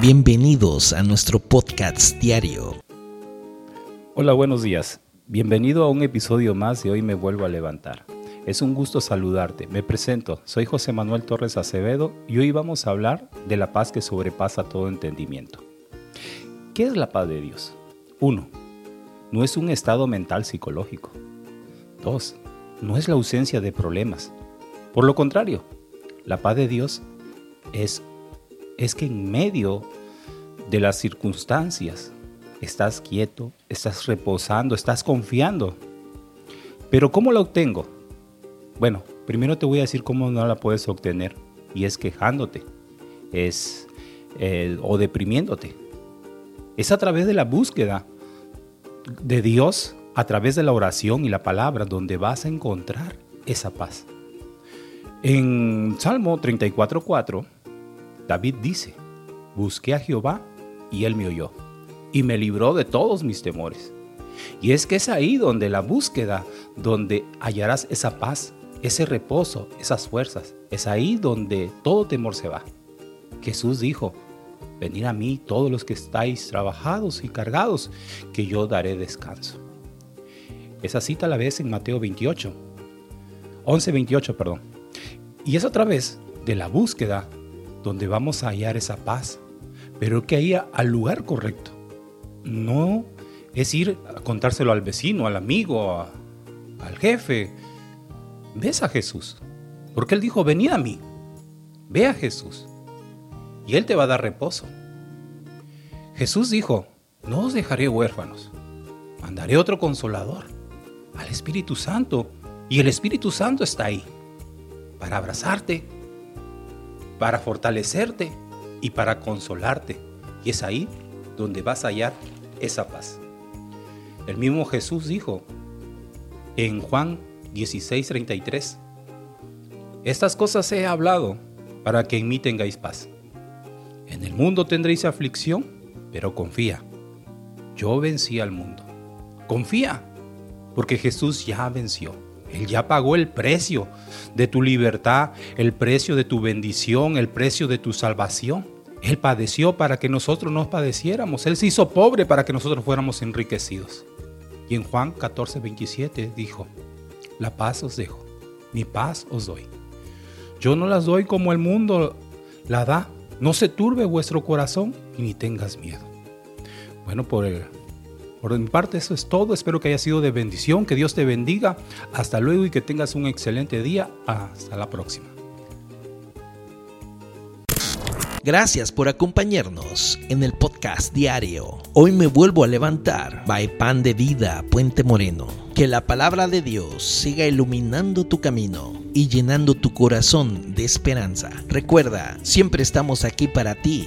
Bienvenidos a nuestro podcast diario. Hola, buenos días. Bienvenido a un episodio más de Hoy me vuelvo a levantar. Es un gusto saludarte. Me presento, soy José Manuel Torres Acevedo y hoy vamos a hablar de la paz que sobrepasa todo entendimiento. ¿Qué es la paz de Dios? 1. No es un estado mental psicológico. 2. No es la ausencia de problemas. Por lo contrario, la paz de Dios es, es que en medio de las circunstancias estás quieto, estás reposando, estás confiando. Pero ¿cómo la obtengo? Bueno, primero te voy a decir cómo no la puedes obtener y es quejándote, es eh, o deprimiéndote. Es a través de la búsqueda de Dios, a través de la oración y la palabra, donde vas a encontrar esa paz. En Salmo 34.4, David dice, busqué a Jehová y él me oyó y me libró de todos mis temores. Y es que es ahí donde la búsqueda, donde hallarás esa paz, ese reposo, esas fuerzas. Es ahí donde todo temor se va. Jesús dijo, venid a mí todos los que estáis trabajados y cargados, que yo daré descanso. Esa cita la ves en Mateo 28, 11, 28, perdón. Y es otra vez de la búsqueda donde vamos a hallar esa paz, pero que haya al lugar correcto. No es ir a contárselo al vecino, al amigo, al jefe. Ves a Jesús, porque Él dijo, venid a mí, ve a Jesús, y Él te va a dar reposo. Jesús dijo, no os dejaré huérfanos, mandaré otro consolador, al Espíritu Santo, y el Espíritu Santo está ahí, para abrazarte, para fortalecerte y para consolarte. Y es ahí donde vas a hallar esa paz. El mismo Jesús dijo en Juan 16:33, Estas cosas he hablado para que en mí tengáis paz. En el mundo tendréis aflicción, pero confía. Yo vencí al mundo. Confía, porque Jesús ya venció. Él ya pagó el precio de tu libertad, el precio de tu bendición, el precio de tu salvación. Él padeció para que nosotros no padeciéramos. Él se hizo pobre para que nosotros fuéramos enriquecidos. Y en Juan 14, 27 dijo, la paz os dejo, mi paz os doy. Yo no las doy como el mundo la da. No se turbe vuestro corazón y ni tengas miedo. Bueno, por el por mi parte eso es todo. Espero que haya sido de bendición. Que Dios te bendiga. Hasta luego y que tengas un excelente día. Hasta la próxima. Gracias por acompañarnos en el podcast diario. Hoy me vuelvo a levantar. By Pan de Vida, Puente Moreno. Que la palabra de Dios siga iluminando tu camino y llenando tu corazón de esperanza. Recuerda, siempre estamos aquí para ti